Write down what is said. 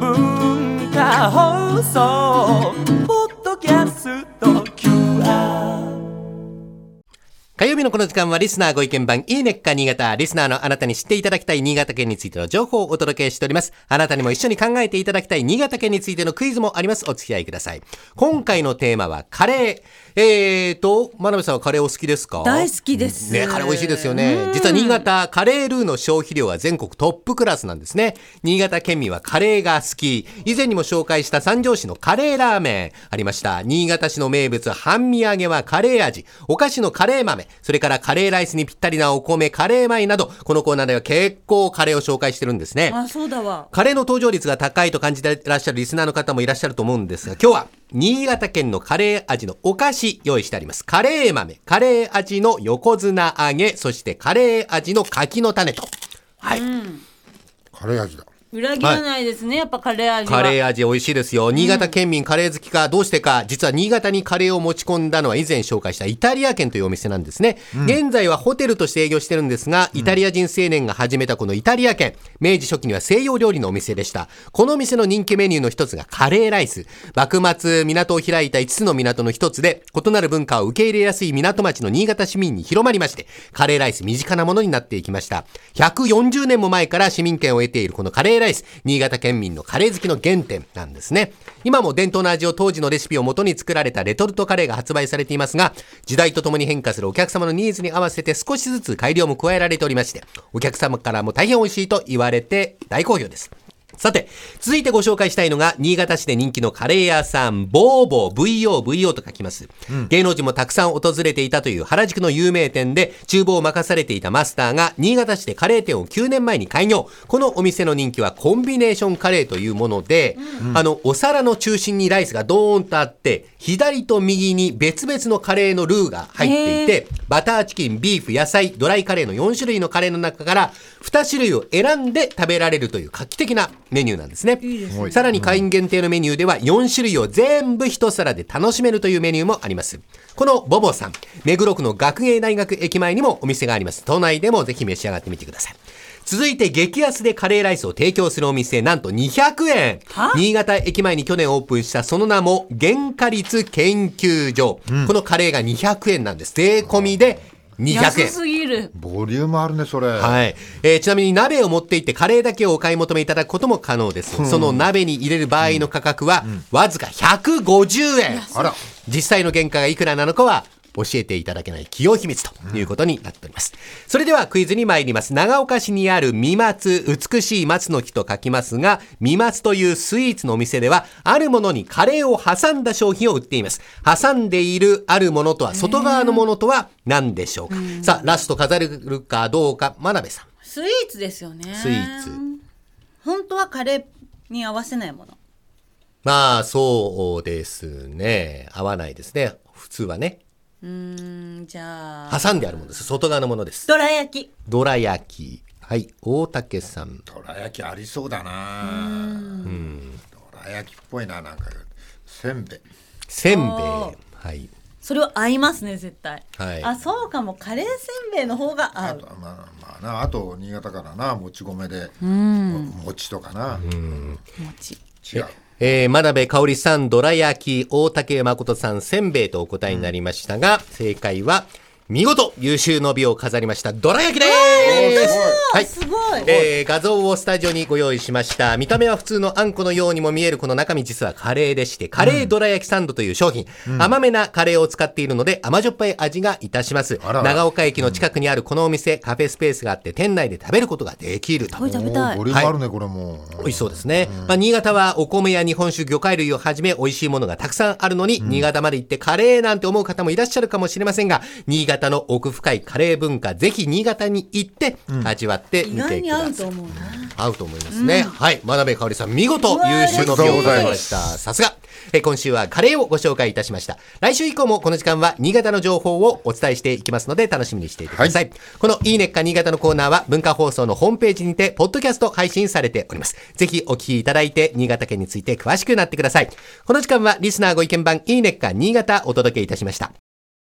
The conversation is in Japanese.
文化放送火曜日のこの時間はリスナーご意見番いいねっか新潟。リスナーのあなたに知っていただきたい新潟県についての情報をお届けしております。あなたにも一緒に考えていただきたい新潟県についてのクイズもあります。お付き合いください。今回のテーマはカレー。えーと、真鍋さんはカレーお好きですか？大好きです。ね、カレー美味しいですよね。実は新潟、カレールーの消費量は全国トップクラスなんですね。新潟県民はカレーが好き。以前にも紹介した三条市のカレーラーメンありました。新潟市の名物、半身揚げはカレー味。お菓子のカレー豆。それからカレーライスにぴったりなお米、カレー米など、このコーナーでは結構カレーを紹介してるんですね。あ、そうだわ。カレーの登場率が高いと感じていらっしゃるリスナーの方もいらっしゃると思うんですが、今日は新潟県のカレー味のお菓子用意してあります。カレー豆、カレー味の横綱揚げ、そしてカレー味の柿の種と。はい。カレー味だ。裏切らないですね、やっぱカレー味は。カレー味美味しいですよ。新潟県民カレー好きか、どうしてか、実は新潟にカレーを持ち込んだのは以前紹介したイタリア軒というお店なんですね。現在はホテルとして営業してるんですが、イタリア人青年が始めたこのイタリア軒、明治初期には西洋料理のお店でした。この店の人気メニューの一つがカレーライス。幕末、港を開いた5つの港の一つで、異なる文化を受け入れやすい港町の新潟市民に広まりまして、カレーライス身近なものになっていきました。140年も前から市民権を得ているこのカレーライス、新潟県民のカレー好きの原点なんですね。今も伝統の味を当時のレシピを元に作られたレトルトカレーが発売されていますが、時代とともに変化するお客様のニーズに合わせて少しずつ改良も加えられておりまして、お客様からも大変美味しいと言われて大好評です。さて、続いてご紹介したいのが、新潟市で人気のカレー屋さん、ボーボー、VO、VO と書きます。芸能人もたくさん訪れていたという原宿の有名店で、厨房を任されていたマスターが、新潟市でカレー店を9年前に開業。このお店の人気はコンビネーションカレーというもので、あの、お皿の中心にライスがドーンとあって、左と右に別々のカレーのルーが入っていて、バターチキン、ビーフ、野菜、ドライカレーの4種類のカレーの中から、2種類を選んで食べられるという画期的なメニューなんですね。さらに会員限定のメニューでは4種類を全部一皿で楽しめるというメニューもあります。このボボさん、目黒区の学芸大学駅前にもお店があります。都内でもぜひ召し上がってみてください。続いて激安でカレーライスを提供するお店、なんと200円新潟駅前に去年オープンしたその名も原価率研究所、このカレーが200円なんです。税込みで200円安。すぎる。ボリュームあるね、それ。はい。えーちなみに鍋を持って行ってカレーだけをお買い求めいただくことも可能です。その鍋に入れる場合の価格は、わずか150円。あら。実際の原価がいくらなのかは、教えていただけない企業秘密ということになっております。それではクイズに参ります。長岡市にある三松、美しい松の木と書きますが、三松というスイーツのお店では、あるものにカレーを挟んだ商品を売っています。挟んでいるあるものとは、外側のものとは何でしょうか？さあ、ラスト飾れるかどうか、真鍋さん。スイーツですよね。スイーツ。本当はカレーに合わせないもの。まあ、そうですね。合わないですね。普通はね。うーん、じゃあ。挟んであるものです。外側のものです。どら焼き。どら焼き。はい。大竹さん。どら焼きありそうだな。うん。どら焼きっぽいな、なんか。せんべい。せんべい。はい。それは合いますね、絶対。はいあ、そうかも。カレーせんべいの方が合うあと。まあまあなあと新潟からなもち米でも餅とかな餅。違うえー、真鍋香織さん、どら焼き、大竹誠さん、せんべいとお答えになりましたが、正解は、見事、優秀の美を飾りました、どら焼きでーすはい。すごい。えー画像をスタジオにご用意しました。見た目は普通のあんこのようにも見えるこの中身実はカレーでして、カレーどら焼きサンドという商品、甘めなカレーを使っているので甘じょっぱい味がいたします。長岡駅の近くにあるこのお店、カフェスペースがあって店内で食べることができると。これ食べたいボ。リュームあるねこれも美味しそうですね。まあ、新潟はお米や日本酒、魚介類をはじめ美味しいものがたくさんあるのに、新潟まで行ってカレーなんて思う方もいらっしゃるかもしれませんが、新潟の奥深いカレー文化、ぜひ新潟に行って味わってみてください。合うと思うな。合うと思いますね。はい。真鍋かおりさん、見事優秀の美をございました。さすが。えー今週はカレーをご紹介いたしました。来週以降もこの時間は新潟の情報をお伝えしていきますので楽しみにしていてください。このいいねっか新潟のコーナーは文化放送のホームページにてポッドキャスト配信されております。ぜひお聞きいただいて新潟県について詳しくなってください。この時間はリスナーご意見番いいねっか新潟お届けいたしました。